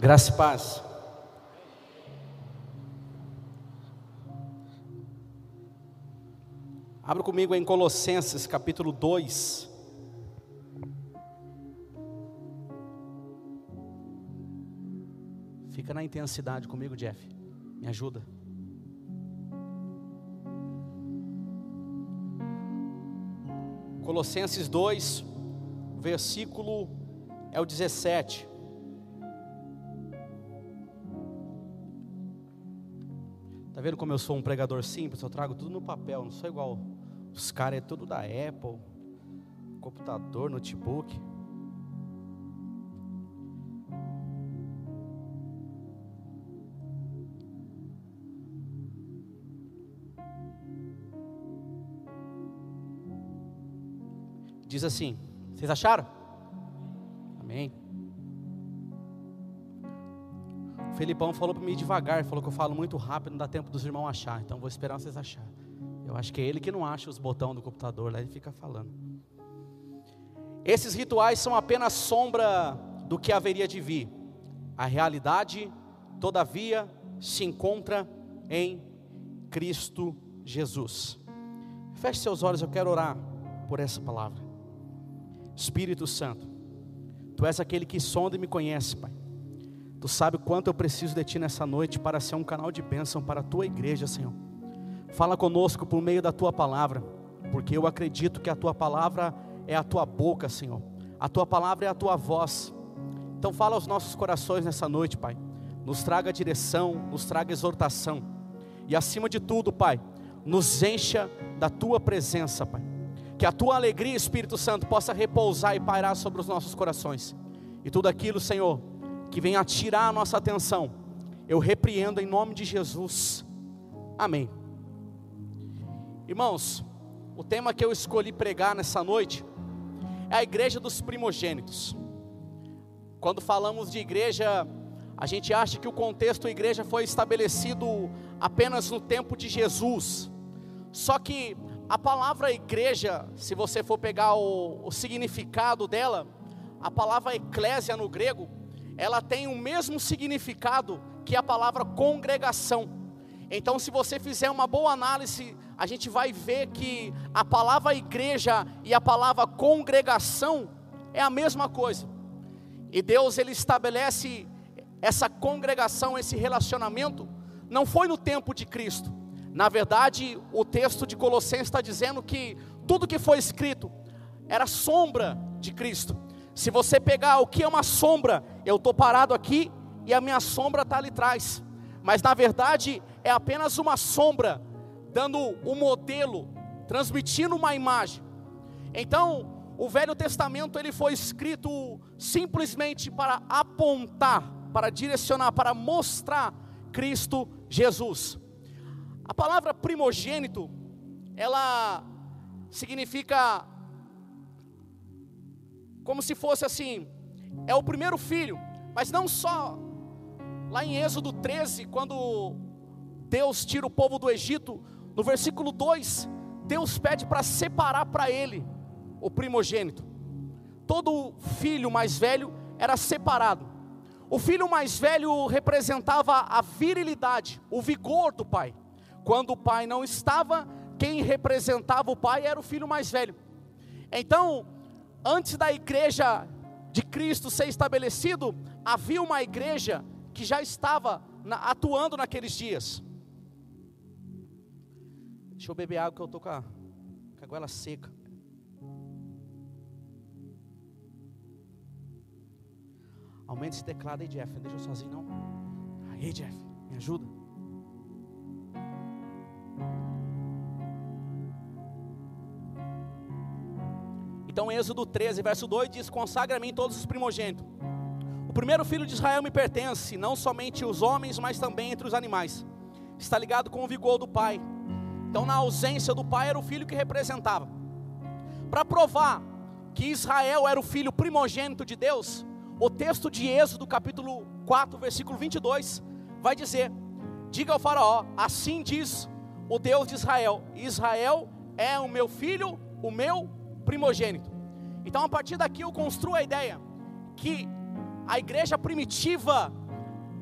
Graça e paz. Abra comigo em Colossenses capítulo 2. Fica na intensidade comigo, Jeff. Me ajuda. Colossenses 2, versículo é o 17. Tá vendo como eu sou um pregador simples? Eu trago tudo no papel, não sou igual os caras, é tudo da Apple, computador, notebook. Diz assim: Vocês acharam? Amém. Felipão falou para mim devagar, falou que eu falo muito rápido, não dá tempo dos irmãos achar, então vou esperar vocês acharem. Eu acho que é ele que não acha os botões do computador, lá ele fica falando. Esses rituais são apenas sombra do que haveria de vir. A realidade, todavia, se encontra em Cristo Jesus. Feche seus olhos, eu quero orar por essa palavra. Espírito Santo, Tu és aquele que sonda e me conhece, Pai. Tu sabe o quanto eu preciso de Ti nessa noite para ser um canal de bênção para a Tua igreja, Senhor. Fala conosco por meio da Tua palavra, porque eu acredito que a Tua palavra é a Tua boca, Senhor. A Tua palavra é a Tua voz. Então fala aos nossos corações nessa noite, Pai. Nos traga direção, nos traga exortação. E acima de tudo, Pai, nos encha da Tua presença, Pai. Que a Tua alegria, Espírito Santo, possa repousar e pairar sobre os nossos corações. E tudo aquilo, Senhor, que venha atirar a nossa atenção, eu repreendo em nome de Jesus. Amém. Irmãos, o tema que eu escolhi pregar nessa noite é a igreja dos primogênitos. Quando falamos de igreja, a gente acha que o contexto da igreja foi estabelecido apenas no tempo de Jesus. Só que a palavra igreja, se você for pegar o, o significado dela, a palavra eclésia no grego, ela tem o mesmo significado que a palavra congregação. Então, se você fizer uma boa análise, a gente vai ver que a palavra igreja e a palavra congregação é a mesma coisa. E Deus ele estabelece essa congregação, esse relacionamento, não foi no tempo de Cristo. Na verdade, o texto de Colossenses está dizendo que tudo que foi escrito era sombra de Cristo. Se você pegar o que é uma sombra, eu estou parado aqui e a minha sombra está ali atrás. Mas na verdade é apenas uma sombra, dando um modelo, transmitindo uma imagem. Então, o Velho Testamento ele foi escrito simplesmente para apontar, para direcionar, para mostrar Cristo Jesus. A palavra primogênito, ela significa como se fosse assim, é o primeiro filho, mas não só. Lá em Êxodo 13, quando Deus tira o povo do Egito, no versículo 2, Deus pede para separar para ele o primogênito. Todo filho mais velho era separado. O filho mais velho representava a virilidade, o vigor do pai. Quando o pai não estava, quem representava o pai era o filho mais velho. Então, antes da igreja de Cristo ser estabelecido, havia uma igreja que já estava na, atuando naqueles dias. Deixa eu beber água que eu estou com a, com a goela seca. Aumenta esse teclado aí, Jeff. Não deixa eu sozinho, não. Aí, Jeff, me ajuda. Então, Êxodo 13, verso 2 diz: Consagra-me todos os primogênitos. O primeiro filho de Israel me pertence, não somente os homens, mas também entre os animais. Está ligado com o vigor do pai. Então, na ausência do pai, era o filho que representava. Para provar que Israel era o filho primogênito de Deus, o texto de Êxodo, capítulo 4, versículo 22, vai dizer: Diga ao Faraó, assim diz o Deus de Israel: Israel é o meu filho, o meu primogênito. Então, a partir daqui, eu construo a ideia que a igreja primitiva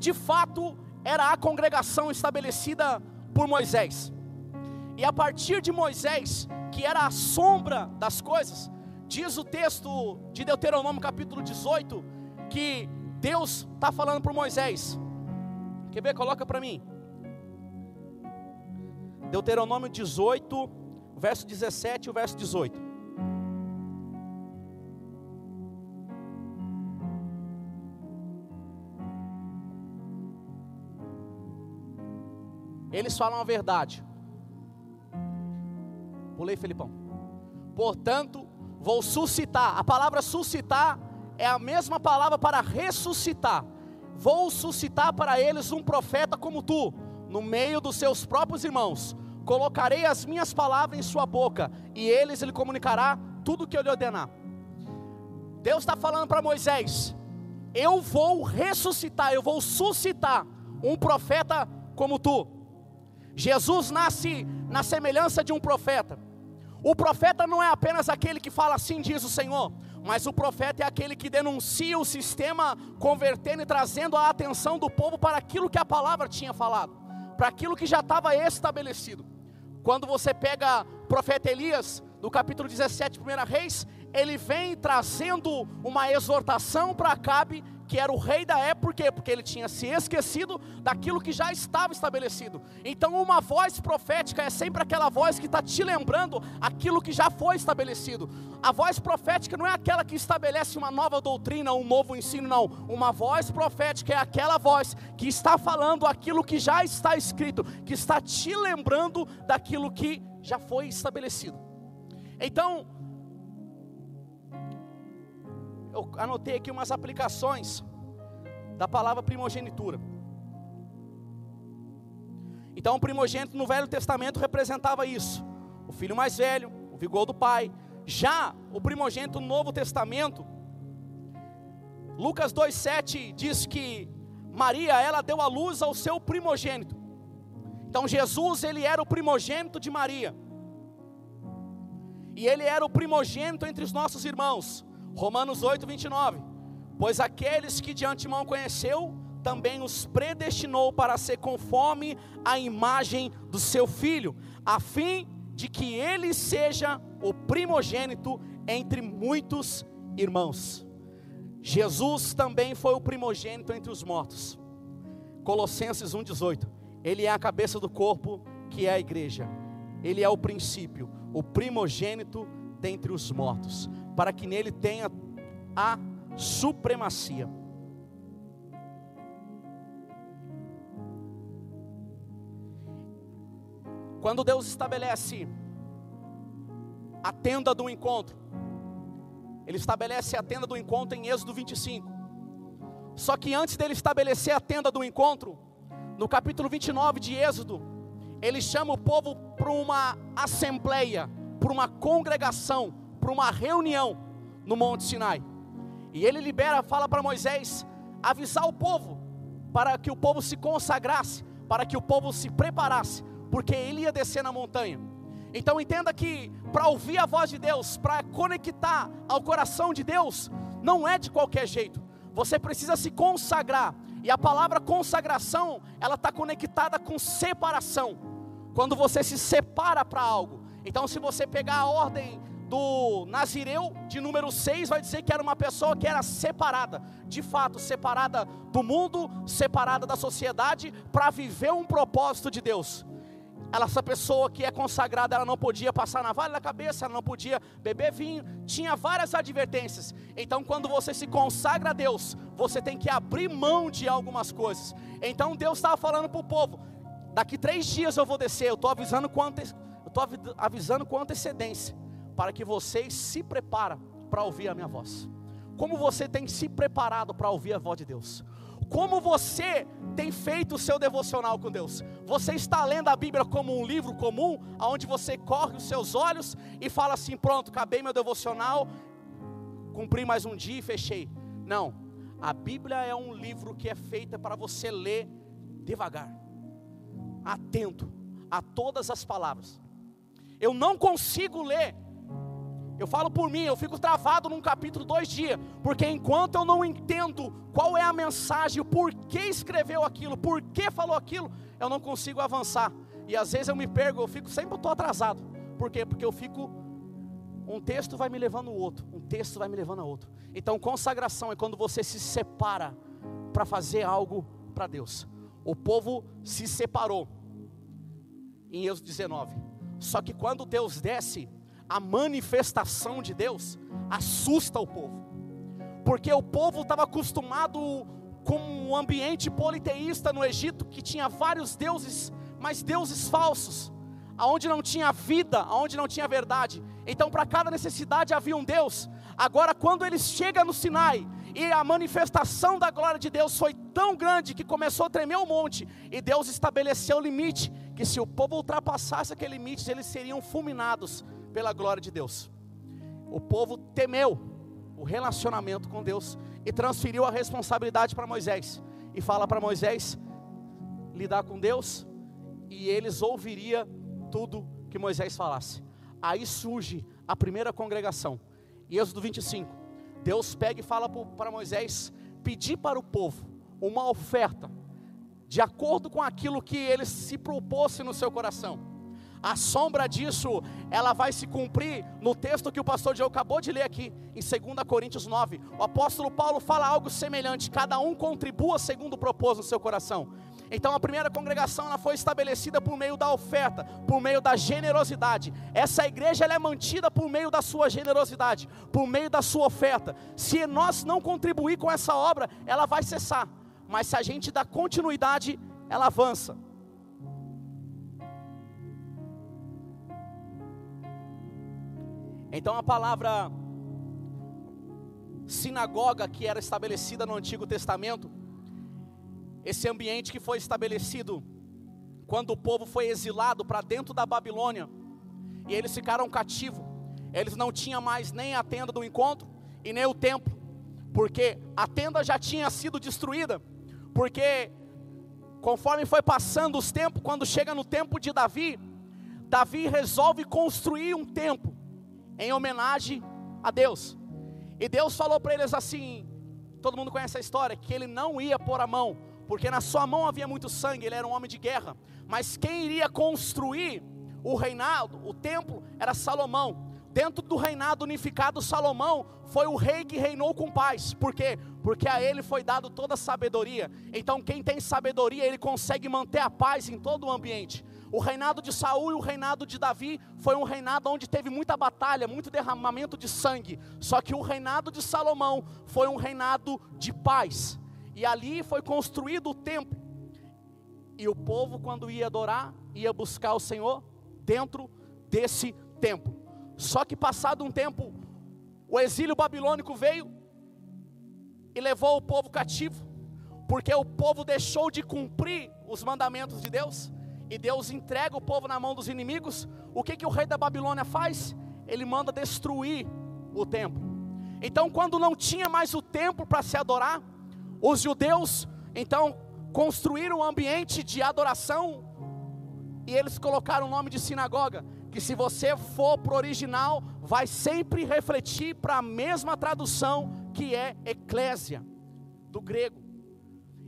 de fato era a congregação estabelecida por Moisés. E a partir de Moisés, que era a sombra das coisas, diz o texto de Deuteronômio capítulo 18, que Deus está falando para Moisés. Quer ver? Coloca para mim. Deuteronômio 18, verso 17 e o verso 18. Eles falam a verdade. Pulei, Felipão. Portanto, vou suscitar. A palavra suscitar é a mesma palavra para ressuscitar. Vou suscitar para eles um profeta como tu, no meio dos seus próprios irmãos. Colocarei as minhas palavras em sua boca, e eles lhe comunicará tudo o que eu lhe ordenar. Deus está falando para Moisés: Eu vou ressuscitar, eu vou suscitar um profeta como tu. Jesus nasce na semelhança de um profeta. O profeta não é apenas aquele que fala assim, diz o Senhor, mas o profeta é aquele que denuncia o sistema, convertendo e trazendo a atenção do povo para aquilo que a palavra tinha falado, para aquilo que já estava estabelecido. Quando você pega o profeta Elias, no capítulo 17, 1 Reis, ele vem trazendo uma exortação para Acabe que era o rei da época, por quê? Porque ele tinha se esquecido daquilo que já estava estabelecido. Então, uma voz profética é sempre aquela voz que está te lembrando aquilo que já foi estabelecido. A voz profética não é aquela que estabelece uma nova doutrina, um novo ensino, não. Uma voz profética é aquela voz que está falando aquilo que já está escrito, que está te lembrando daquilo que já foi estabelecido. Então, eu anotei aqui umas aplicações da palavra primogenitura. Então, o primogênito no Velho Testamento representava isso: o filho mais velho, o vigor do pai. Já o primogênito no Novo Testamento, Lucas 2,7 diz que Maria, ela deu a luz ao seu primogênito. Então, Jesus, ele era o primogênito de Maria. E ele era o primogênito entre os nossos irmãos. Romanos 8, 29. Pois aqueles que de antemão conheceu, também os predestinou para ser conforme a imagem do seu filho, a fim de que ele seja o primogênito entre muitos irmãos. Jesus também foi o primogênito entre os mortos. Colossenses 1,18. Ele é a cabeça do corpo, que é a igreja. Ele é o princípio, o primogênito dentre os mortos para que nele tenha a supremacia. Quando Deus estabelece a tenda do encontro, Ele estabelece a tenda do encontro em Êxodo 25. Só que antes dele estabelecer a tenda do encontro, no capítulo 29 de Êxodo, ele chama o povo para uma assembleia, para uma congregação, para uma reunião no Monte Sinai. E ele libera, fala para Moisés avisar o povo, para que o povo se consagrasse, para que o povo se preparasse, porque ele ia descer na montanha. Então entenda que para ouvir a voz de Deus, para conectar ao coração de Deus, não é de qualquer jeito. Você precisa se consagrar. E a palavra consagração, ela está conectada com separação. Quando você se separa para algo. Então, se você pegar a ordem do Nazireu, de número 6, vai dizer que era uma pessoa que era separada, de fato, separada do mundo, separada da sociedade, para viver um propósito de Deus. Ela, essa pessoa que é consagrada, ela não podia passar na vale da cabeça, ela não podia beber vinho, tinha várias advertências. Então, quando você se consagra a Deus, você tem que abrir mão de algumas coisas. Então, Deus estava falando para o povo: daqui três dias eu vou descer, eu estou avisando com, ante... avisando com antecedência para que vocês se preparem para ouvir a minha voz. Como você tem se preparado para ouvir a voz de Deus? Como você tem feito o seu devocional com Deus? Você está lendo a Bíblia como um livro comum, onde você corre os seus olhos e fala assim: pronto, acabei meu devocional, cumpri mais um dia e fechei. Não, a Bíblia é um livro que é feita para você ler devagar, atento a todas as palavras. Eu não consigo ler Eu falo por mim, eu fico travado num capítulo dois dias, porque enquanto eu não entendo qual é a mensagem, o porquê escreveu aquilo, por que falou aquilo, eu não consigo avançar. E às vezes eu me perco, eu fico sempre estou atrasado. Por quê? Porque eu fico um texto vai me levando ao outro, um texto vai me levando a outro. Então, consagração é quando você se separa para fazer algo para Deus. O povo se separou em Êxodo 19. Só que quando Deus desce, a manifestação de Deus assusta o povo, porque o povo estava acostumado com um ambiente politeísta no Egito que tinha vários deuses, mas deuses falsos, aonde não tinha vida, aonde não tinha verdade. Então, para cada necessidade havia um Deus. Agora, quando eles chegam no Sinai e a manifestação da glória de Deus foi tão grande que começou a tremer o monte, e Deus estabeleceu o limite que se o povo ultrapassasse aquele limite, eles seriam fulminados pela glória de Deus. O povo temeu o relacionamento com Deus e transferiu a responsabilidade para Moisés e fala para Moisés lidar com Deus e eles ouviria tudo que Moisés falasse. Aí surge a primeira congregação. E Êxodo 25. Deus pega e fala para Moisés pedir para o povo uma oferta de acordo com aquilo que ele se propôs no seu coração. A sombra disso, ela vai se cumprir no texto que o pastor Diego acabou de ler aqui, em 2 Coríntios 9. O apóstolo Paulo fala algo semelhante: cada um contribua segundo o propôs no seu coração. Então a primeira congregação ela foi estabelecida por meio da oferta, por meio da generosidade. Essa igreja ela é mantida por meio da sua generosidade, por meio da sua oferta. Se nós não contribuir com essa obra, ela vai cessar. Mas se a gente dá continuidade, ela avança. Então a palavra sinagoga que era estabelecida no Antigo Testamento, esse ambiente que foi estabelecido quando o povo foi exilado para dentro da Babilônia e eles ficaram cativos. Eles não tinham mais nem a tenda do encontro e nem o templo, porque a tenda já tinha sido destruída, porque conforme foi passando os tempos, quando chega no tempo de Davi, Davi resolve construir um templo em homenagem a Deus. E Deus falou para eles assim: todo mundo conhece a história, que ele não ia pôr a mão, porque na sua mão havia muito sangue, ele era um homem de guerra. Mas quem iria construir o reinado, o templo, era Salomão. Dentro do reinado unificado, Salomão foi o rei que reinou com paz. Por quê? Porque a ele foi dado toda a sabedoria. Então, quem tem sabedoria, ele consegue manter a paz em todo o ambiente. O reinado de Saul e o reinado de Davi foi um reinado onde teve muita batalha, muito derramamento de sangue. Só que o reinado de Salomão foi um reinado de paz. E ali foi construído o templo. E o povo, quando ia adorar, ia buscar o Senhor dentro desse templo. Só que passado um tempo, o exílio babilônico veio e levou o povo cativo, porque o povo deixou de cumprir os mandamentos de Deus e Deus entrega o povo na mão dos inimigos, o que, que o rei da Babilônia faz? Ele manda destruir o templo. Então, quando não tinha mais o templo para se adorar, os judeus então construíram um ambiente de adoração e eles colocaram o nome de sinagoga. Que se você for para o original, vai sempre refletir para a mesma tradução que é eclésia, do grego.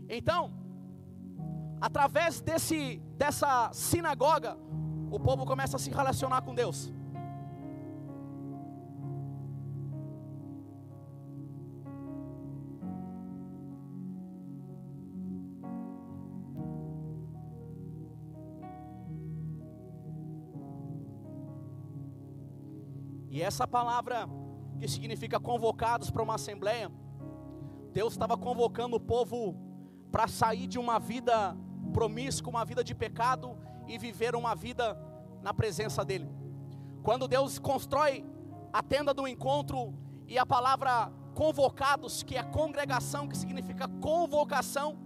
Então, através desse, dessa sinagoga, o povo começa a se relacionar com Deus. E essa palavra que significa convocados para uma assembleia, Deus estava convocando o povo para sair de uma vida promíscuo, uma vida de pecado e viver uma vida na presença dEle. Quando Deus constrói a tenda do encontro e a palavra convocados, que é congregação, que significa convocação,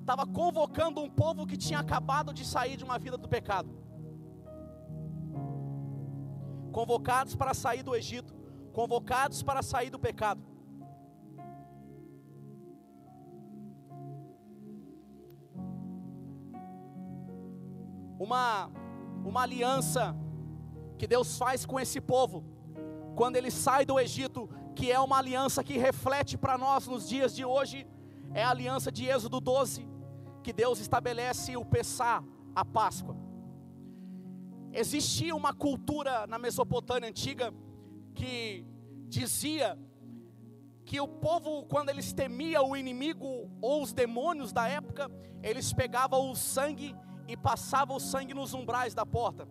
estava convocando um povo que tinha acabado de sair de uma vida do pecado. Convocados para sair do Egito, convocados para sair do pecado. Uma, uma aliança que Deus faz com esse povo, quando ele sai do Egito, que é uma aliança que reflete para nós nos dias de hoje, é a aliança de Êxodo 12, que Deus estabelece o Pessá, a Páscoa. Existia uma cultura na Mesopotâmia antiga que dizia que o povo, quando eles temiam o inimigo ou os demônios da época, eles pegavam o sangue e passavam o sangue nos umbrais da porta.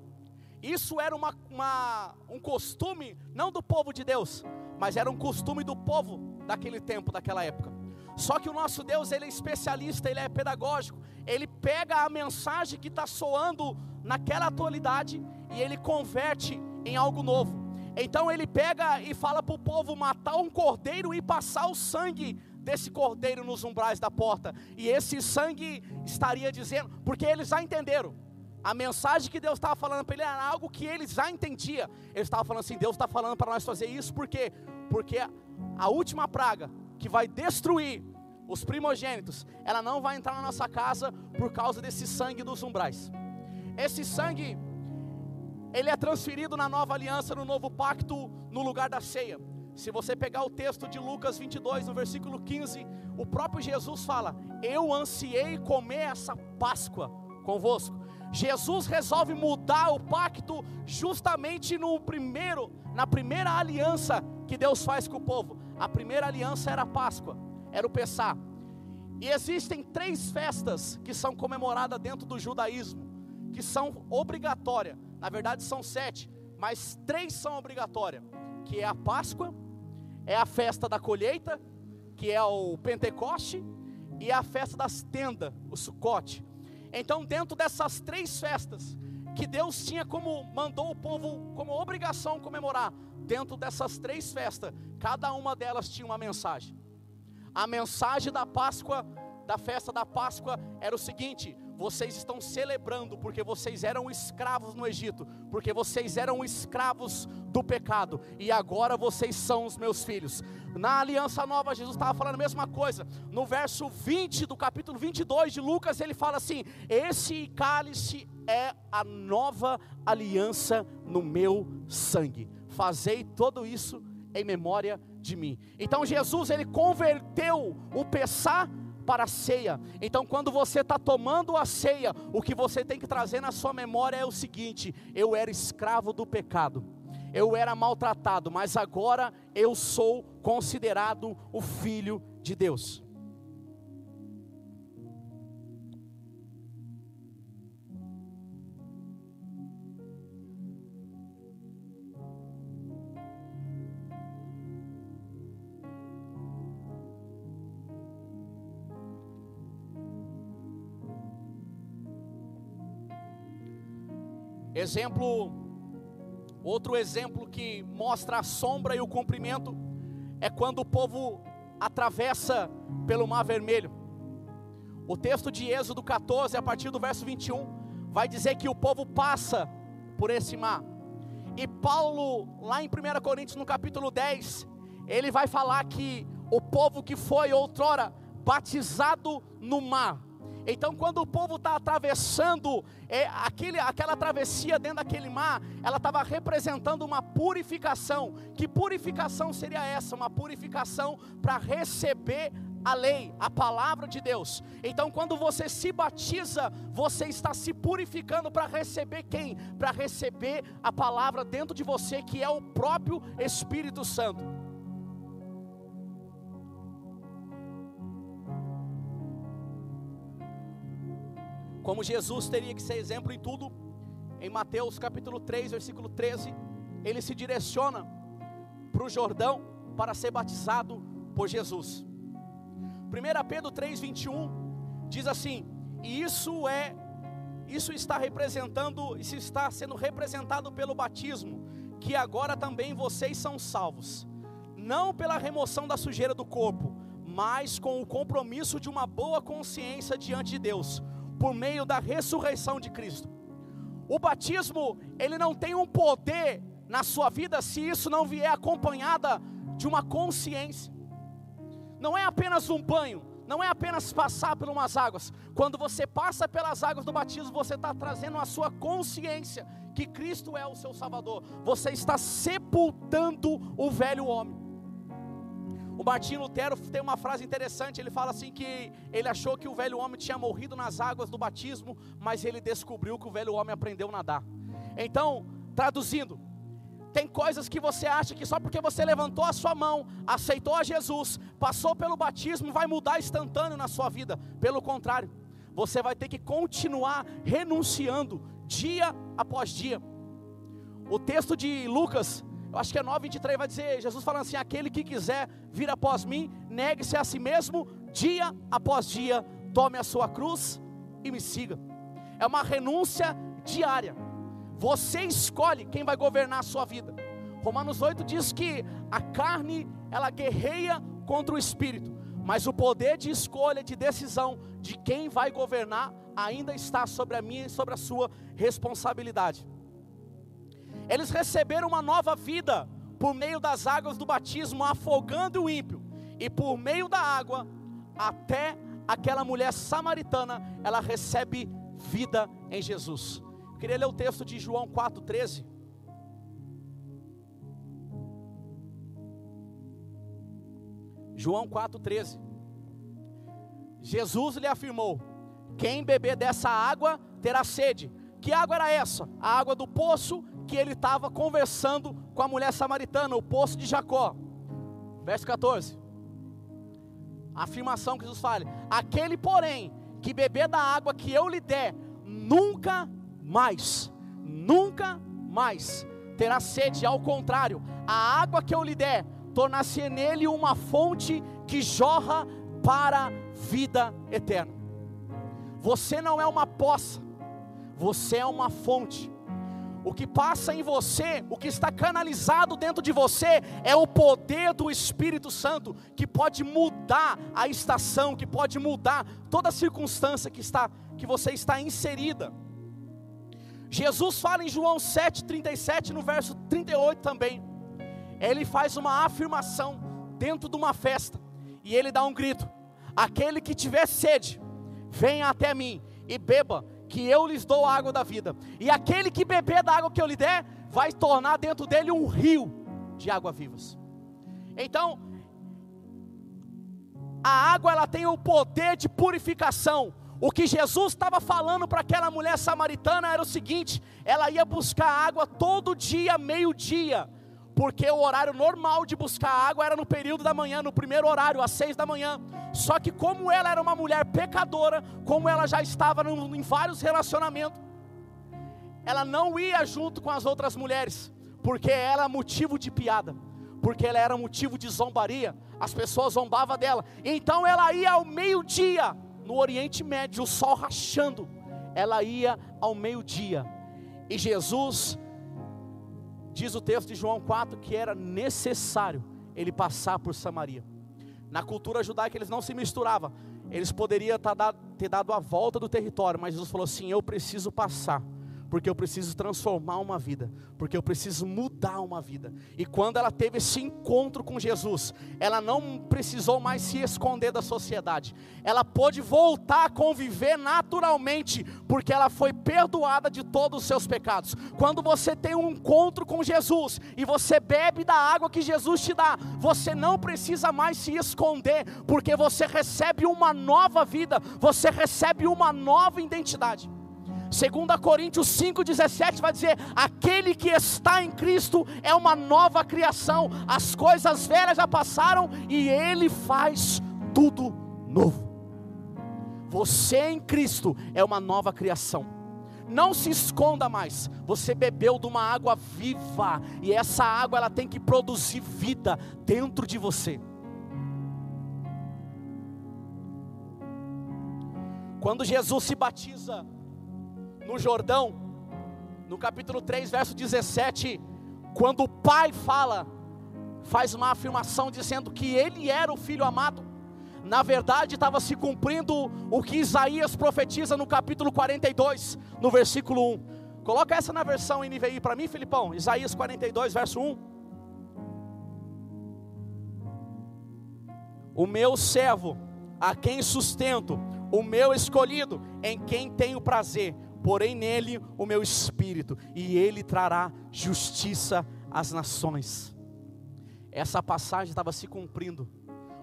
Isso era uma, uma, um costume, não do povo de Deus, mas era um costume do povo daquele tempo, daquela época. Só que o nosso Deus, ele é especialista, ele é pedagógico, ele pega a mensagem que está soando naquela atualidade e ele converte em algo novo. Então ele pega e fala para o povo matar um cordeiro e passar o sangue desse cordeiro nos umbrais da porta. E esse sangue estaria dizendo, porque eles já entenderam. A mensagem que Deus estava falando para ele era algo que eles já entendia. Ele estava falando assim: Deus está falando para nós fazer isso, por quê? Porque a última praga que vai destruir os primogênitos, ela não vai entrar na nossa casa por causa desse sangue dos umbrais. Esse sangue, ele é transferido na nova aliança, no novo pacto, no lugar da ceia. Se você pegar o texto de Lucas 22, no versículo 15, o próprio Jesus fala: Eu ansiei comer essa Páscoa convosco. Jesus resolve mudar o pacto justamente no primeiro, na primeira aliança que Deus faz com o povo. A primeira aliança era a Páscoa era o Pessá. E existem três festas que são comemoradas dentro do judaísmo, que são obrigatórias. Na verdade são sete, mas três são obrigatórias, que é a Páscoa, é a festa da colheita, que é o Pentecoste, e é a festa das tendas, o Sucote. Então, dentro dessas três festas, que Deus tinha como mandou o povo como obrigação comemorar, dentro dessas três festas, cada uma delas tinha uma mensagem. A mensagem da Páscoa, da festa da Páscoa, era o seguinte: vocês estão celebrando porque vocês eram escravos no Egito, porque vocês eram escravos do pecado, e agora vocês são os meus filhos. Na aliança nova, Jesus estava falando a mesma coisa. No verso 20 do capítulo 22 de Lucas, ele fala assim: Esse cálice é a nova aliança no meu sangue. Fazei tudo isso em memória de mim. Então Jesus ele converteu o Pessá para a ceia. Então, quando você está tomando a ceia, o que você tem que trazer na sua memória é o seguinte: eu era escravo do pecado, eu era maltratado, mas agora eu sou considerado o filho de Deus. Exemplo, outro exemplo que mostra a sombra e o cumprimento é quando o povo atravessa pelo Mar Vermelho. O texto de Êxodo 14, a partir do verso 21, vai dizer que o povo passa por esse mar. E Paulo, lá em 1 Coríntios, no capítulo 10, ele vai falar que o povo que foi outrora batizado no mar, então, quando o povo está atravessando é, aquele, aquela travessia dentro daquele mar, ela estava representando uma purificação. Que purificação seria essa? Uma purificação para receber a lei, a palavra de Deus. Então, quando você se batiza, você está se purificando para receber quem? Para receber a palavra dentro de você, que é o próprio Espírito Santo. Como Jesus teria que ser exemplo em tudo, em Mateus capítulo 3, versículo 13, ele se direciona para o Jordão para ser batizado por Jesus. 1 Pedro 3, 21 diz assim: e isso é, isso está representando, isso está sendo representado pelo batismo, que agora também vocês são salvos, não pela remoção da sujeira do corpo, mas com o compromisso de uma boa consciência diante de Deus por meio da ressurreição de Cristo. O batismo, ele não tem um poder na sua vida se isso não vier acompanhada de uma consciência. Não é apenas um banho, não é apenas passar por umas águas. Quando você passa pelas águas do batismo, você está trazendo a sua consciência que Cristo é o seu Salvador. Você está sepultando o velho homem. O Martinho Lutero tem uma frase interessante, ele fala assim que ele achou que o velho homem tinha morrido nas águas do batismo, mas ele descobriu que o velho homem aprendeu a nadar. Então, traduzindo, tem coisas que você acha que só porque você levantou a sua mão, aceitou a Jesus, passou pelo batismo, vai mudar instantâneo na sua vida. Pelo contrário, você vai ter que continuar renunciando dia após dia. O texto de Lucas, acho que é 9:23 vai dizer, Jesus falando assim: aquele que quiser vir após mim, negue-se a si mesmo, dia após dia, tome a sua cruz e me siga. É uma renúncia diária. Você escolhe quem vai governar a sua vida. Romanos 8 diz que a carne, ela guerreia contra o espírito, mas o poder de escolha, de decisão de quem vai governar ainda está sobre a minha e sobre a sua responsabilidade. Eles receberam uma nova vida por meio das águas do batismo, afogando o ímpio, e por meio da água, até aquela mulher samaritana, ela recebe vida em Jesus. Eu queria ler o texto de João 4,13. João 4,13. Jesus lhe afirmou: Quem beber dessa água terá sede. Que água era essa? A água do poço que ele estava conversando com a mulher samaritana, o poço de Jacó. Verso 14. A afirmação que Jesus fala: Aquele, porém, que beber da água que eu lhe der, nunca mais, nunca mais terá sede, ao contrário, a água que eu lhe der, tornar-se nele uma fonte que jorra para vida eterna. Você não é uma poça, você é uma fonte. O que passa em você, o que está canalizado dentro de você, é o poder do Espírito Santo, que pode mudar a estação, que pode mudar toda a circunstância que, está, que você está inserida. Jesus fala em João 7,37, no verso 38 também. Ele faz uma afirmação dentro de uma festa, e ele dá um grito: Aquele que tiver sede, venha até mim e beba, que eu lhes dou a água da vida. E aquele que beber da água que eu lhe der, vai tornar dentro dele um rio de água vivas. Então, a água ela tem o poder de purificação, o que Jesus estava falando para aquela mulher samaritana era o seguinte: ela ia buscar água todo dia, meio-dia, porque o horário normal de buscar água era no período da manhã, no primeiro horário, às seis da manhã. Só que, como ela era uma mulher pecadora, como ela já estava em vários relacionamentos, ela não ia junto com as outras mulheres, porque ela era motivo de piada, porque ela era motivo de zombaria, as pessoas zombavam dela. Então ela ia ao meio-dia no Oriente Médio, o sol rachando, ela ia ao meio-dia, e Jesus, diz o texto de João 4, que era necessário ele passar por Samaria. Na cultura judaica eles não se misturavam, eles poderiam ter dado a volta do território, mas Jesus falou assim: Eu preciso passar porque eu preciso transformar uma vida, porque eu preciso mudar uma vida. E quando ela teve esse encontro com Jesus, ela não precisou mais se esconder da sociedade, ela pôde voltar a conviver naturalmente, porque ela foi perdoada de todos os seus pecados. Quando você tem um encontro com Jesus e você bebe da água que Jesus te dá, você não precisa mais se esconder, porque você recebe uma nova vida, você recebe uma nova identidade. 2 Coríntios 5,17 vai dizer: aquele que está em Cristo é uma nova criação, as coisas velhas já passaram e Ele faz tudo novo. Você em Cristo é uma nova criação. Não se esconda mais. Você bebeu de uma água viva e essa água ela tem que produzir vida dentro de você. Quando Jesus se batiza, no Jordão, no capítulo 3, verso 17, quando o pai fala, faz uma afirmação dizendo que ele era o filho amado. Na verdade, estava se cumprindo o que Isaías profetiza no capítulo 42, no versículo 1. Coloca essa na versão NVI para mim, Filipão. Isaías 42, verso 1. O meu servo, a quem sustento, o meu escolhido, em quem tenho prazer, porém nele o meu espírito, e ele trará justiça às nações. Essa passagem estava se cumprindo,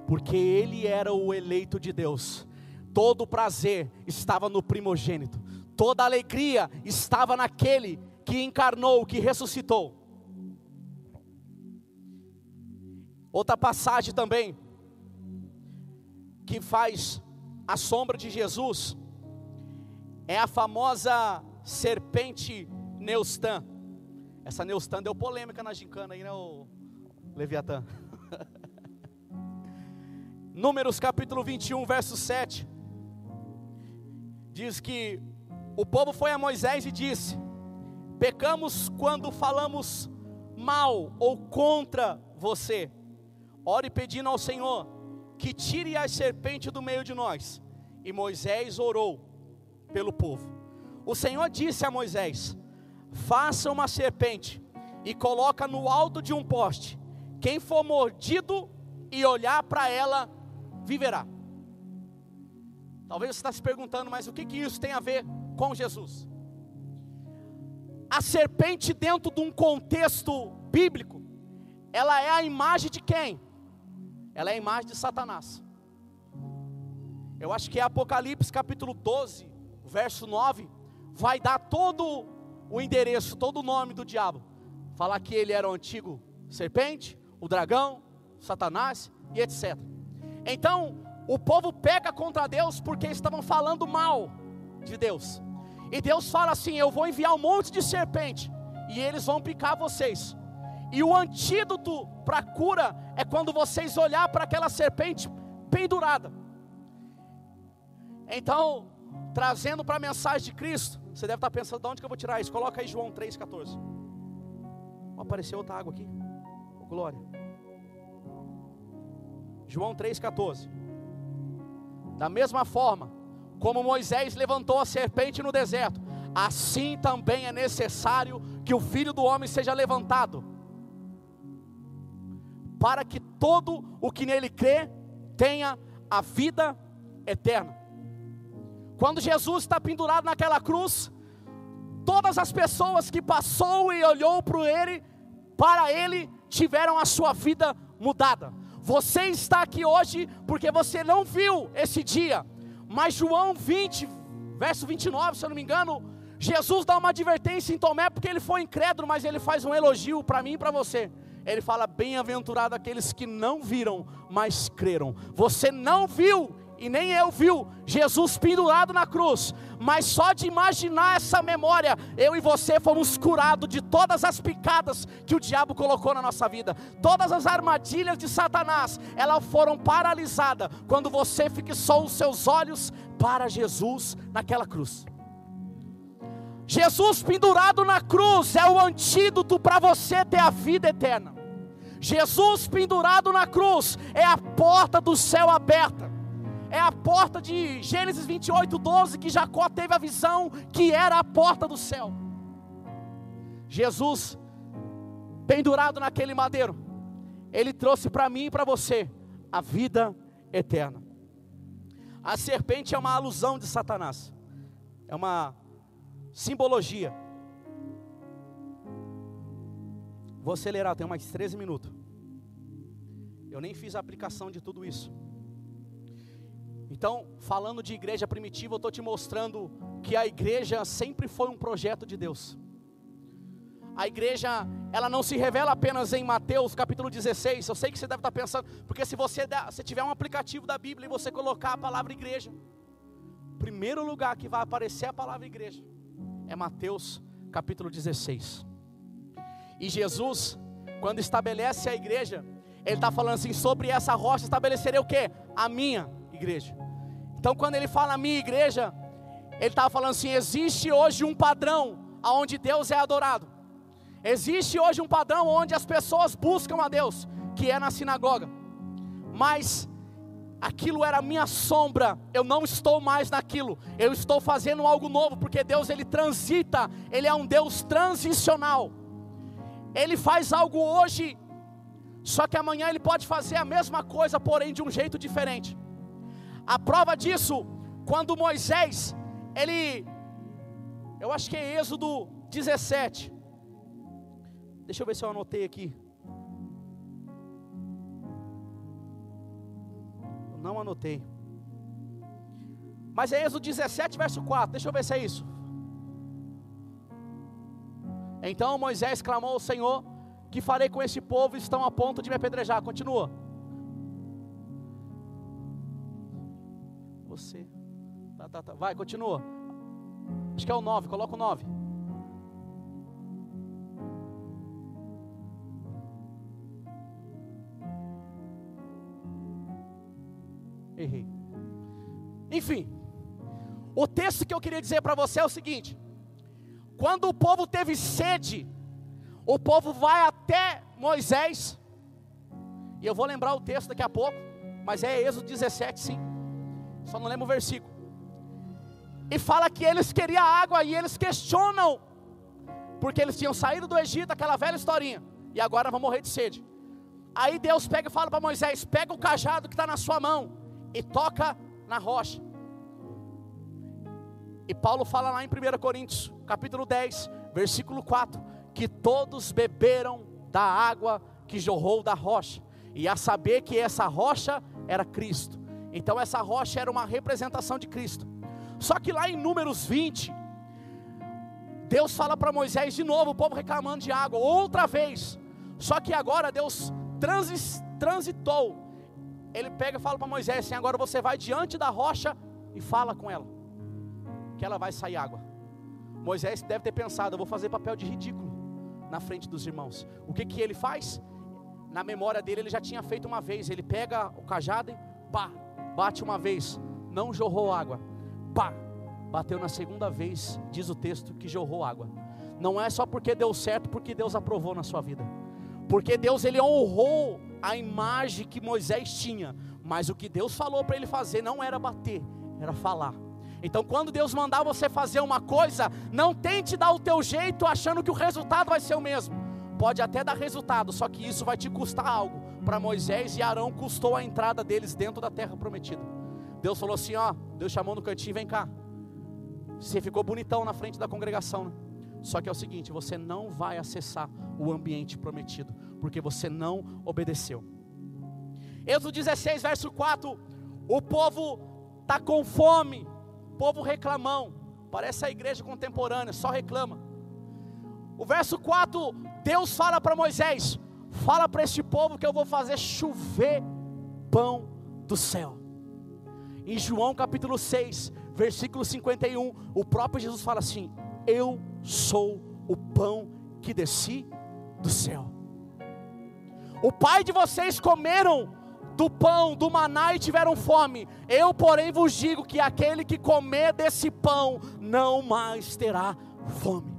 porque ele era o eleito de Deus. Todo o prazer estava no primogênito, toda alegria estava naquele que encarnou, que ressuscitou. Outra passagem também, que faz a sombra de Jesus, é a famosa serpente Neustã. Essa Neustã deu polêmica na gincana aí, né, o Leviatã? Números capítulo 21, verso 7. Diz que o povo foi a Moisés e disse: Pecamos quando falamos mal ou contra você. Ore pedindo ao Senhor que tire a serpente do meio de nós. E Moisés orou pelo povo. O Senhor disse a Moisés: Faça uma serpente e coloca no alto de um poste. Quem for mordido e olhar para ela, viverá. Talvez você está se perguntando, mas o que, que isso tem a ver com Jesus? A serpente, dentro de um contexto bíblico, ela é a imagem de quem? Ela é a imagem de Satanás. Eu acho que é Apocalipse capítulo 12, verso 9, vai dar todo o endereço, todo o nome do diabo. Falar que ele era o antigo serpente, o dragão, Satanás e etc. Então, o povo peca contra Deus porque estavam falando mal de Deus. E Deus fala assim: Eu vou enviar um monte de serpente, e eles vão picar vocês. E o antídoto para cura é quando vocês olhar para aquela serpente pendurada. Então, trazendo para a mensagem de Cristo, você deve estar pensando, de onde que eu vou tirar isso? Coloca aí João 3,14. Apareceu outra água aqui. Oh, glória. João 3,14. Da mesma forma, como Moisés levantou a serpente no deserto, assim também é necessário que o filho do homem seja levantado para que todo o que nele crê tenha a vida eterna. Quando Jesus está pendurado naquela cruz, todas as pessoas que passou e olhou para ele, para ele, tiveram a sua vida mudada. Você está aqui hoje porque você não viu esse dia, mas João 20, verso 29, se eu não me engano, Jesus dá uma advertência em Tomé porque ele foi incrédulo, mas ele faz um elogio para mim e para você ele fala: Bem-aventurado aqueles que não viram, mas creram. Você não viu e nem eu viu Jesus pendurado na cruz, mas só de imaginar essa memória, eu e você fomos curados de todas as picadas que o diabo colocou na nossa vida, todas as armadilhas de Satanás, elas foram paralisadas quando você fixou os seus olhos para Jesus naquela cruz. Jesus pendurado na cruz é o antídoto para você ter a vida eterna. Jesus pendurado na cruz é a porta do céu aberta. É a porta de Gênesis 28, 12, que Jacó teve a visão que era a porta do céu. Jesus, pendurado naquele madeiro, ele trouxe para mim e para você a vida eterna. A serpente é uma alusão de Satanás, é uma simbologia Vou acelerar, tenho mais 13 minutos. Eu nem fiz a aplicação de tudo isso. Então, falando de igreja primitiva, eu estou te mostrando que a igreja sempre foi um projeto de Deus. A igreja, ela não se revela apenas em Mateus capítulo 16. Eu sei que você deve estar pensando, porque se você der, se tiver um aplicativo da Bíblia e você colocar a palavra igreja, primeiro lugar que vai aparecer a palavra igreja é Mateus capítulo 16. E Jesus, quando estabelece a igreja, ele está falando assim: sobre essa rocha estabelecerei o que? A minha igreja. Então, quando ele fala minha igreja, ele estava falando assim: existe hoje um padrão onde Deus é adorado. Existe hoje um padrão onde as pessoas buscam a Deus, que é na sinagoga. Mas aquilo era minha sombra, eu não estou mais naquilo. Eu estou fazendo algo novo, porque Deus ele transita, ele é um Deus transicional. Ele faz algo hoje, só que amanhã ele pode fazer a mesma coisa, porém de um jeito diferente. A prova disso, quando Moisés, ele, eu acho que é Êxodo 17. Deixa eu ver se eu anotei aqui. Não anotei. Mas é Êxodo 17, verso 4. Deixa eu ver se é isso. Então Moisés clamou ao Senhor: Que farei com esse povo? Estão a ponto de me apedrejar. Continua. Você. Tá, tá, tá. Vai, continua. Acho que é o 9, coloca o 9. Errei. Enfim, o texto que eu queria dizer para você é o seguinte: quando o povo teve sede, o povo vai até Moisés, e eu vou lembrar o texto daqui a pouco, mas é Êxodo 17, sim, só não lembro o versículo. E fala que eles queriam água e eles questionam, porque eles tinham saído do Egito, aquela velha historinha, e agora vão morrer de sede. Aí Deus pega e fala para Moisés: pega o cajado que está na sua mão e toca na rocha. E Paulo fala lá em 1 Coríntios, capítulo 10, versículo 4, que todos beberam da água que jorrou da rocha, e a saber que essa rocha era Cristo. Então essa rocha era uma representação de Cristo. Só que lá em Números 20, Deus fala para Moisés de novo, o povo reclamando de água, outra vez. Só que agora Deus transitou ele pega e fala para Moisés assim: agora você vai diante da rocha e fala com ela, que ela vai sair água. Moisés deve ter pensado: eu vou fazer papel de ridículo na frente dos irmãos. O que que ele faz? Na memória dele, ele já tinha feito uma vez. Ele pega o cajado e pá, bate uma vez, não jorrou água. Pá, bateu na segunda vez, diz o texto que jorrou água. Não é só porque deu certo, porque Deus aprovou na sua vida. Porque Deus ele honrou a imagem que Moisés tinha, mas o que Deus falou para ele fazer não era bater, era falar. Então, quando Deus mandar você fazer uma coisa, não tente dar o teu jeito achando que o resultado vai ser o mesmo. Pode até dar resultado, só que isso vai te custar algo. Para Moisés e Arão custou a entrada deles dentro da terra prometida. Deus falou assim: ó, Deus chamou no cantinho, vem cá. Você ficou bonitão na frente da congregação, né? Só que é o seguinte: você não vai acessar o ambiente prometido, porque você não obedeceu. Êxodo 16, verso 4: o povo está com fome, povo reclamão, parece a igreja contemporânea, só reclama. O verso 4, Deus fala para Moisés: fala para este povo que eu vou fazer chover pão do céu. Em João capítulo 6, versículo 51, o próprio Jesus fala assim: Eu sou o pão que desci do céu. O pai de vocês comeram do pão, do maná e tiveram fome. Eu, porém, vos digo que aquele que comer desse pão não mais terá fome.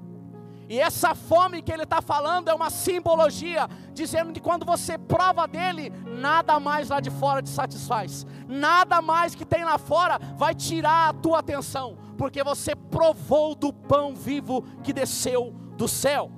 E essa fome que ele está falando é uma simbologia, dizendo que quando você prova dele, nada mais lá de fora te satisfaz, nada mais que tem lá fora vai tirar a tua atenção, porque você provou do pão vivo que desceu do céu.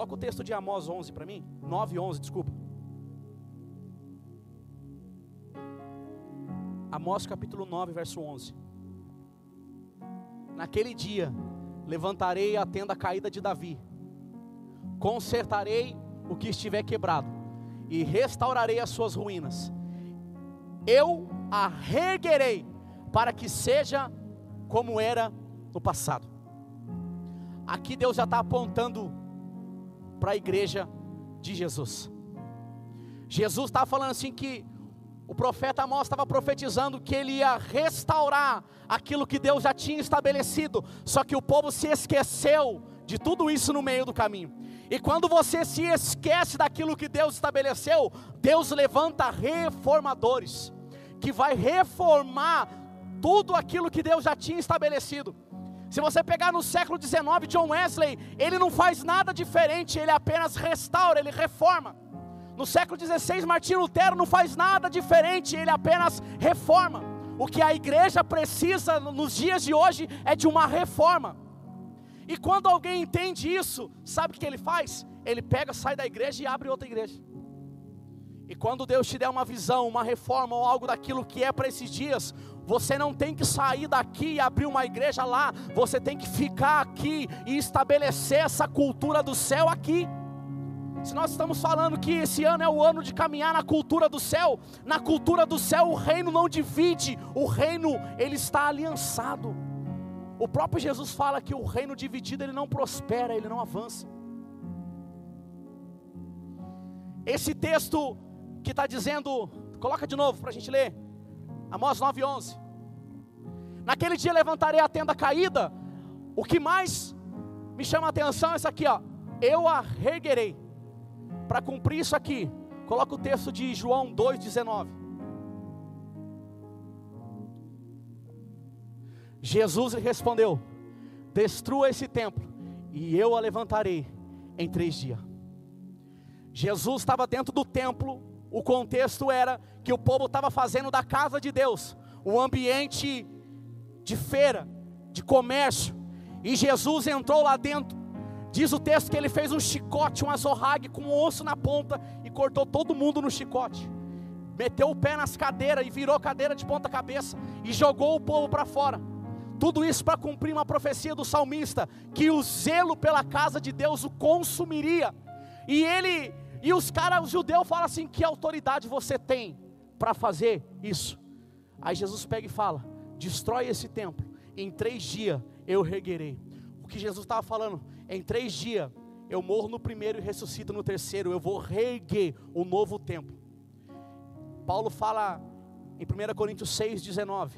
Coloca o texto de Amós 11 para mim. 9 11, desculpa. Amós capítulo 9, verso 11. Naquele dia levantarei a tenda caída de Davi, consertarei o que estiver quebrado e restaurarei as suas ruínas. Eu a reerguerei para que seja como era no passado. Aqui Deus já está apontando para a igreja de Jesus. Jesus estava falando assim que o profeta Amós estava profetizando que ele ia restaurar aquilo que Deus já tinha estabelecido, só que o povo se esqueceu de tudo isso no meio do caminho. E quando você se esquece daquilo que Deus estabeleceu, Deus levanta reformadores, que vai reformar tudo aquilo que Deus já tinha estabelecido. Se você pegar no século XIX, John Wesley, ele não faz nada diferente, ele apenas restaura, ele reforma. No século XVI, Martinho Lutero não faz nada diferente, ele apenas reforma. O que a igreja precisa nos dias de hoje é de uma reforma. E quando alguém entende isso, sabe o que ele faz? Ele pega, sai da igreja e abre outra igreja. E quando Deus te der uma visão, uma reforma ou algo daquilo que é para esses dias, você não tem que sair daqui e abrir uma igreja lá, você tem que ficar aqui e estabelecer essa cultura do céu aqui. Se nós estamos falando que esse ano é o ano de caminhar na cultura do céu, na cultura do céu o reino não divide, o reino ele está aliançado. O próprio Jesus fala que o reino dividido ele não prospera, ele não avança. Esse texto que está dizendo, coloca de novo para a gente ler, Amós 9:11. Naquele dia levantarei a tenda caída. O que mais me chama a atenção é isso aqui, ó. Eu a reerguerei para cumprir isso aqui, coloca o texto de João 2,19. Jesus respondeu: Destrua esse templo, e eu a levantarei em três dias. Jesus estava dentro do templo, o contexto era que o povo estava fazendo da casa de Deus um ambiente de feira, de comércio, e Jesus entrou lá dentro Diz o texto que ele fez um chicote, um azorrague com um osso na ponta e cortou todo mundo no chicote. Meteu o pé nas cadeiras e virou cadeira de ponta cabeça e jogou o povo para fora. Tudo isso para cumprir uma profecia do salmista que o zelo pela casa de Deus o consumiria. E ele e os caras, os judeus falam assim: "Que autoridade você tem para fazer isso?" Aí Jesus pega e fala: "Destrói esse templo, em três dias eu reguerei." O que Jesus estava falando, em três dias eu morro no primeiro e ressuscito no terceiro, eu vou reerguer um novo templo. Paulo fala em 1 Coríntios 6,19: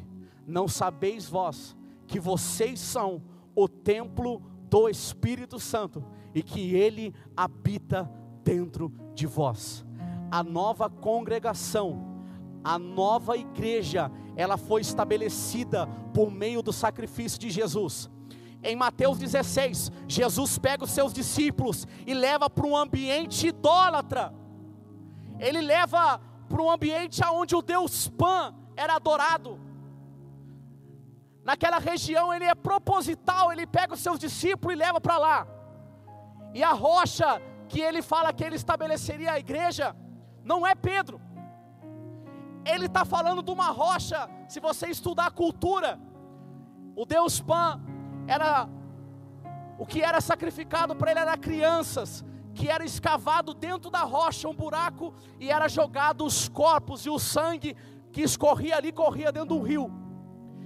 Não sabeis vós que vocês são o templo do Espírito Santo e que ele habita dentro de vós. A nova congregação, a nova igreja, ela foi estabelecida por meio do sacrifício de Jesus. Em Mateus 16, Jesus pega os seus discípulos e leva para um ambiente idólatra. Ele leva para um ambiente onde o Deus Pan era adorado. Naquela região ele é proposital, ele pega os seus discípulos e leva para lá. E a rocha que ele fala que ele estabeleceria a igreja, não é Pedro. Ele está falando de uma rocha, se você estudar a cultura, o Deus Pan era o que era sacrificado para ele era crianças, que era escavado dentro da rocha um buraco e era jogado os corpos e o sangue que escorria ali corria dentro do rio.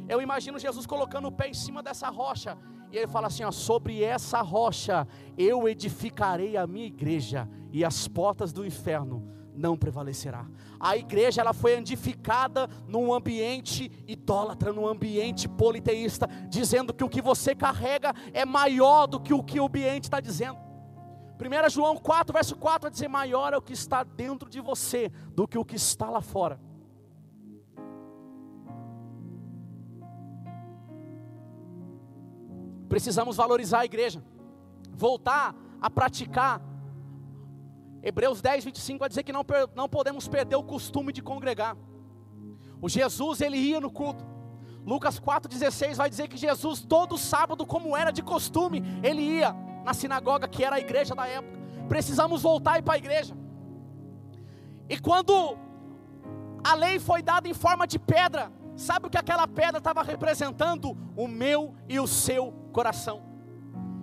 Eu imagino Jesus colocando o pé em cima dessa rocha e ele fala assim: ó, sobre essa rocha eu edificarei a minha igreja e as portas do inferno não prevalecerá. A igreja ela foi edificada num ambiente idólatra, num ambiente politeísta, dizendo que o que você carrega é maior do que o que o ambiente está dizendo. 1 João 4, verso 4 vai dizer: maior é o que está dentro de você do que o que está lá fora. Precisamos valorizar a igreja, voltar a praticar Hebreus 10, 25 vai dizer que não, não podemos perder o costume de congregar. O Jesus, ele ia no culto. Lucas 4,16 vai dizer que Jesus, todo sábado, como era de costume, ele ia na sinagoga, que era a igreja da época. Precisamos voltar e para a igreja. E quando a lei foi dada em forma de pedra, sabe o que aquela pedra estava representando? O meu e o seu coração.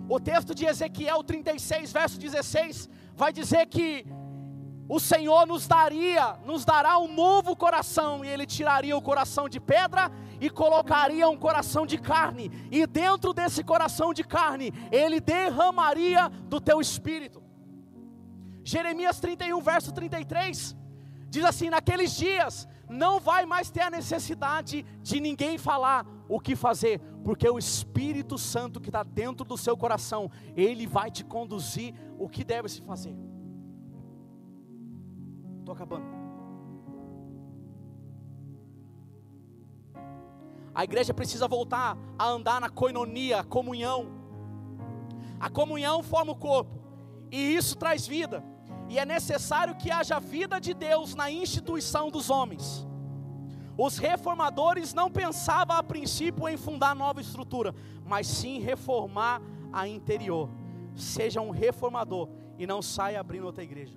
O texto de Ezequiel 36, verso 16, vai dizer que o Senhor nos daria, nos dará um novo coração, e Ele tiraria o coração de pedra e colocaria um coração de carne, e dentro desse coração de carne, Ele derramaria do teu espírito. Jeremias 31, verso 33, diz assim: Naqueles dias não vai mais ter a necessidade de ninguém falar o que fazer, porque o Espírito Santo que está dentro do seu coração, ele vai te conduzir o que deve se fazer. Estou acabando. A igreja precisa voltar a andar na coinonia, a comunhão. A comunhão forma o corpo, e isso traz vida. E é necessário que haja vida de Deus na instituição dos homens. Os reformadores não pensavam a princípio em fundar nova estrutura, mas sim reformar a interior. Seja um reformador e não saia abrindo outra igreja.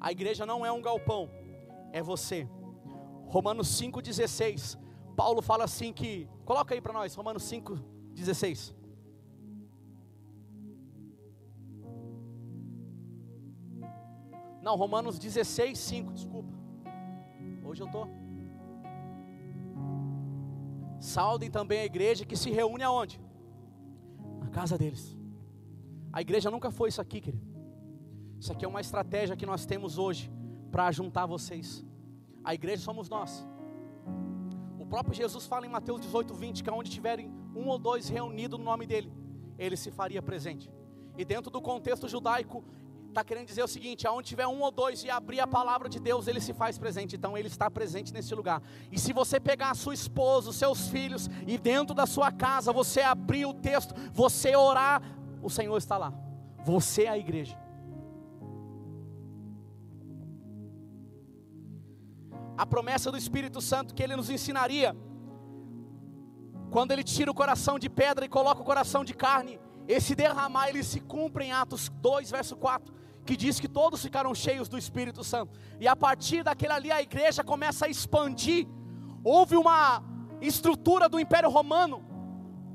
A igreja não é um galpão, é você. Romanos 5,16. Paulo fala assim que. Coloca aí para nós, Romanos 5,16. Não, Romanos 16, 5, desculpa. Hoje eu estou. Saudem também a igreja que se reúne aonde? Na casa deles. A igreja nunca foi isso aqui, querido. Isso aqui é uma estratégia que nós temos hoje para juntar vocês. A igreja somos nós. O próprio Jesus fala em Mateus 18, 20 que onde tiverem um ou dois reunidos no nome dele, ele se faria presente. E dentro do contexto judaico, está querendo dizer o seguinte: aonde tiver um ou dois e abrir a palavra de Deus, ele se faz presente. Então ele está presente nesse lugar. E se você pegar a sua esposa, os seus filhos e dentro da sua casa você abrir o texto, você orar, o Senhor está lá. Você é a igreja. A promessa do Espírito Santo que ele nos ensinaria quando ele tira o coração de pedra e coloca o coração de carne, esse derramar ele se cumpre em Atos 2, verso 4 que diz que todos ficaram cheios do Espírito Santo. E a partir daquele ali a igreja começa a expandir. Houve uma estrutura do Império Romano,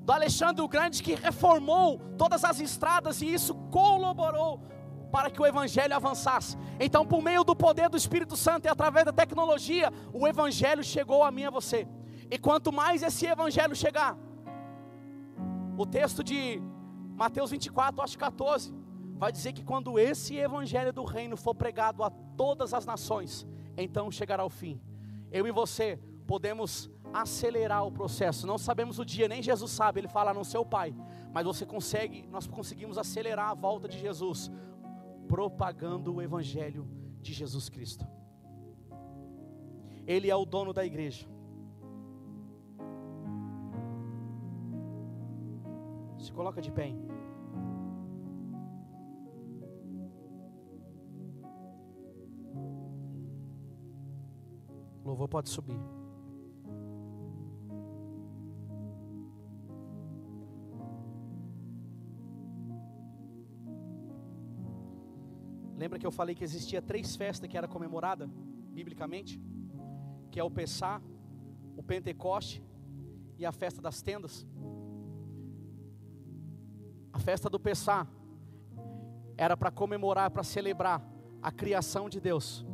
do Alexandre o Grande, que reformou todas as estradas e isso colaborou para que o evangelho avançasse. Então, por meio do poder do Espírito Santo e através da tecnologia, o evangelho chegou a mim e a você. E quanto mais esse evangelho chegar, o texto de Mateus 24, acho 14, vai dizer que quando esse evangelho do reino for pregado a todas as nações, então chegará o fim. Eu e você podemos acelerar o processo. Não sabemos o dia, nem Jesus sabe, ele fala no seu Pai. Mas você consegue, nós conseguimos acelerar a volta de Jesus propagando o evangelho de Jesus Cristo. Ele é o dono da igreja. Se coloca de pé. Hein? Louvor pode subir. Lembra que eu falei que existia três festas que era comemorada biblicamente, que é o Pessá, o Pentecoste e a festa das tendas. A festa do Pessá era para comemorar, para celebrar a criação de Deus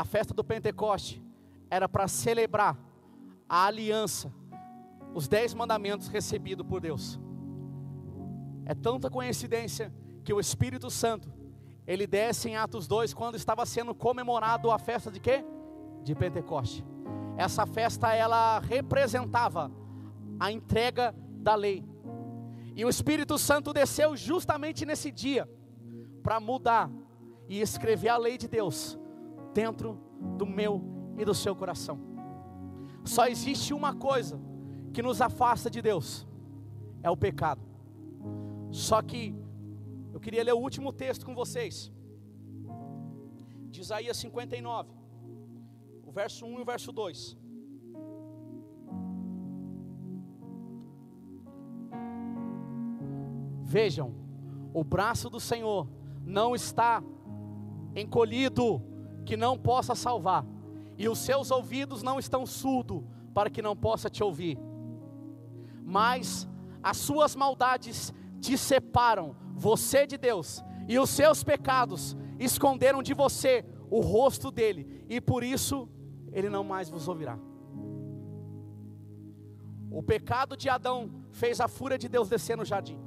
a festa do Pentecoste era para celebrar a aliança, os dez mandamentos recebidos por Deus. É tanta coincidência que o Espírito Santo, ele desce em Atos 2 quando estava sendo comemorado a festa de quê? De Pentecoste. Essa festa ela representava a entrega da lei. E o Espírito Santo desceu justamente nesse dia para mudar e escrever a lei de Deus dentro do meu e do seu coração. Só existe uma coisa que nos afasta de Deus: é o pecado. Só que eu queria ler o último texto com vocês, de Isaías 59, o verso 1 e o verso 2. Vejam, o braço do Senhor não está encolhido que não possa salvar, e os seus ouvidos não estão surdos para que não possa te ouvir. Mas as suas maldades te separam, você de Deus, e os seus pecados esconderam de você o rosto dele, e por isso ele não mais vos ouvirá. O pecado de Adão fez a fúria de Deus descer no jardim.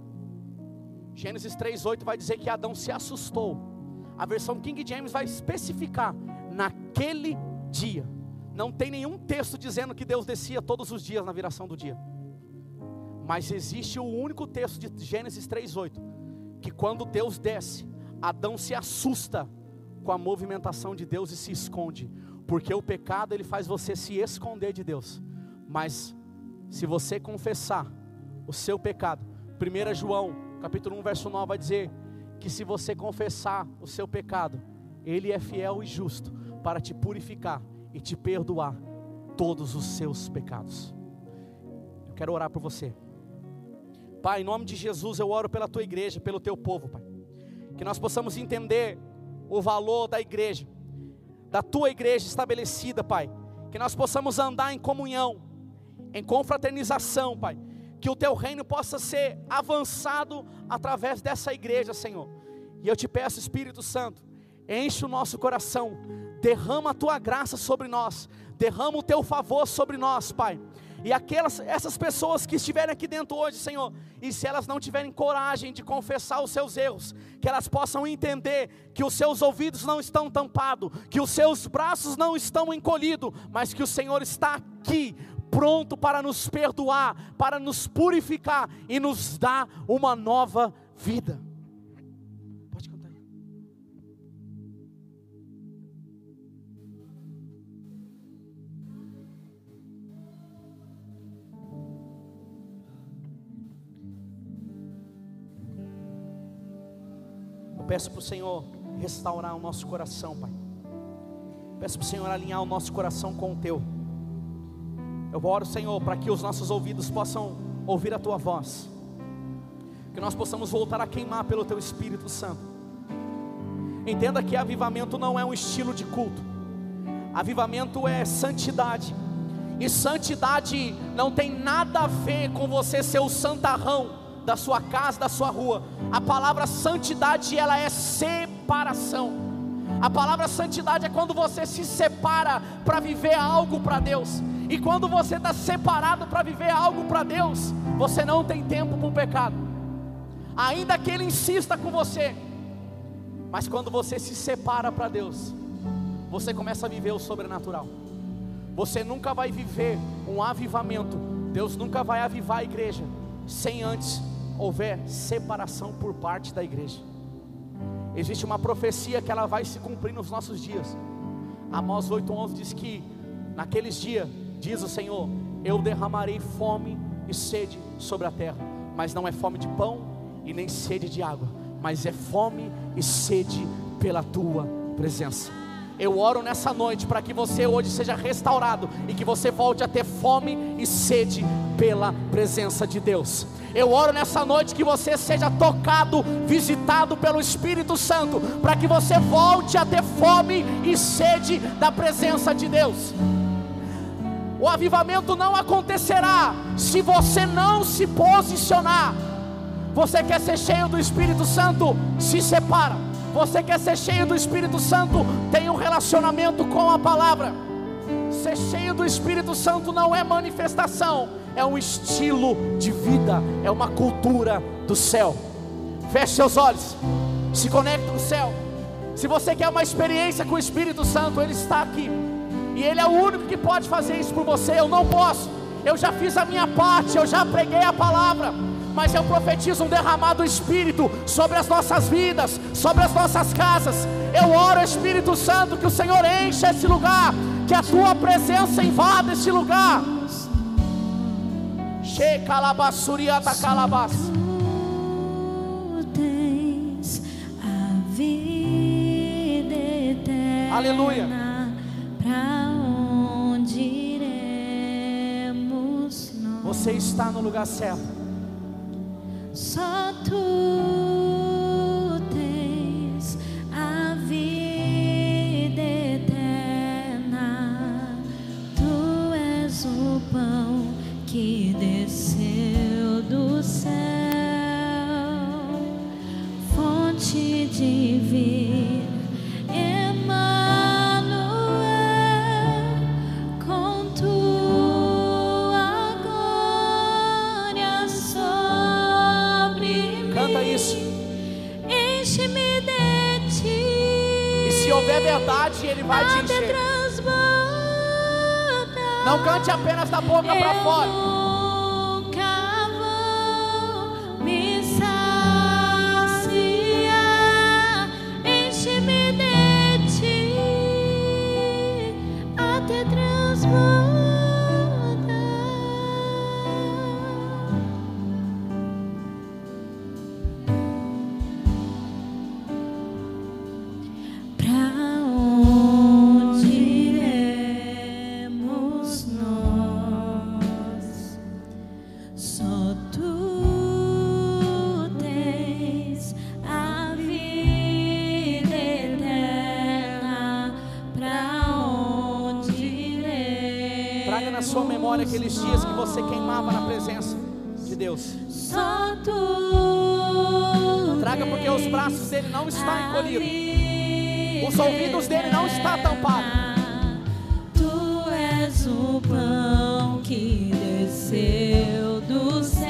Gênesis 3:8 vai dizer que Adão se assustou a versão King James vai especificar naquele dia. Não tem nenhum texto dizendo que Deus descia todos os dias na viração do dia. Mas existe o único texto de Gênesis 3:8 que quando Deus desce, Adão se assusta com a movimentação de Deus e se esconde, porque o pecado ele faz você se esconder de Deus. Mas se você confessar o seu pecado, 1 João, capítulo 1, verso 9 vai dizer que se você confessar o seu pecado, Ele é fiel e justo para te purificar e te perdoar todos os seus pecados. Eu quero orar por você. Pai, em nome de Jesus, eu oro pela tua igreja, pelo teu povo, Pai. Que nós possamos entender o valor da igreja, da tua igreja estabelecida, Pai. Que nós possamos andar em comunhão, em confraternização, Pai. Que o teu reino possa ser avançado através dessa igreja, Senhor. E eu te peço, Espírito Santo, enche o nosso coração, derrama a tua graça sobre nós, derrama o teu favor sobre nós, Pai. E aquelas, essas pessoas que estiverem aqui dentro hoje, Senhor, e se elas não tiverem coragem de confessar os seus erros, que elas possam entender que os seus ouvidos não estão tampados, que os seus braços não estão encolhidos, mas que o Senhor está aqui, pronto para nos perdoar, para nos purificar e nos dar uma nova vida. peço para o Senhor restaurar o nosso coração, Pai. Peço para o Senhor alinhar o nosso coração com o Teu. Eu oro, Senhor, para que os nossos ouvidos possam ouvir a Tua voz. Que nós possamos voltar a queimar pelo Teu Espírito Santo. Entenda que avivamento não é um estilo de culto. Avivamento é santidade. E santidade não tem nada a ver com você ser o santarrão da sua casa, da sua rua. A palavra santidade, ela é separação. A palavra santidade é quando você se separa para viver algo para Deus. E quando você está separado para viver algo para Deus, você não tem tempo para o pecado. Ainda que Ele insista com você, mas quando você se separa para Deus, você começa a viver o sobrenatural. Você nunca vai viver um avivamento. Deus nunca vai avivar a igreja sem antes houver separação por parte da igreja. Existe uma profecia que ela vai se cumprir nos nossos dias. Amós 8:11 diz que naqueles dias, diz o Senhor, eu derramarei fome e sede sobre a terra, mas não é fome de pão e nem sede de água, mas é fome e sede pela tua presença. Eu oro nessa noite para que você hoje seja restaurado e que você volte a ter fome e sede pela presença de Deus. Eu oro nessa noite que você seja tocado, visitado pelo Espírito Santo, para que você volte a ter fome e sede da presença de Deus. O avivamento não acontecerá se você não se posicionar. Você quer ser cheio do Espírito Santo? Se separa. Você quer ser cheio do Espírito Santo? Tem um relacionamento com a palavra. Ser cheio do Espírito Santo não é manifestação, é um estilo de vida, é uma cultura do céu. Feche seus olhos, se conecte com o céu. Se você quer uma experiência com o Espírito Santo, Ele está aqui, e Ele é o único que pode fazer isso por você. Eu não posso, eu já fiz a minha parte, eu já preguei a palavra mas eu profetizo um derramado Espírito sobre as nossas vidas, sobre as nossas casas. Eu oro, Espírito Santo, que o Senhor encha esse lugar, que a tua presença invada esse lugar. Che calabassuriata calabas. Aleluia. Você está no lugar certo. Só sua memória aqueles dias que você queimava na presença de Deus. Só tu. Traga porque os braços dele não estão encolhidos. Os ouvidos dele não estão tampados. Tu és o pão que desceu do céu.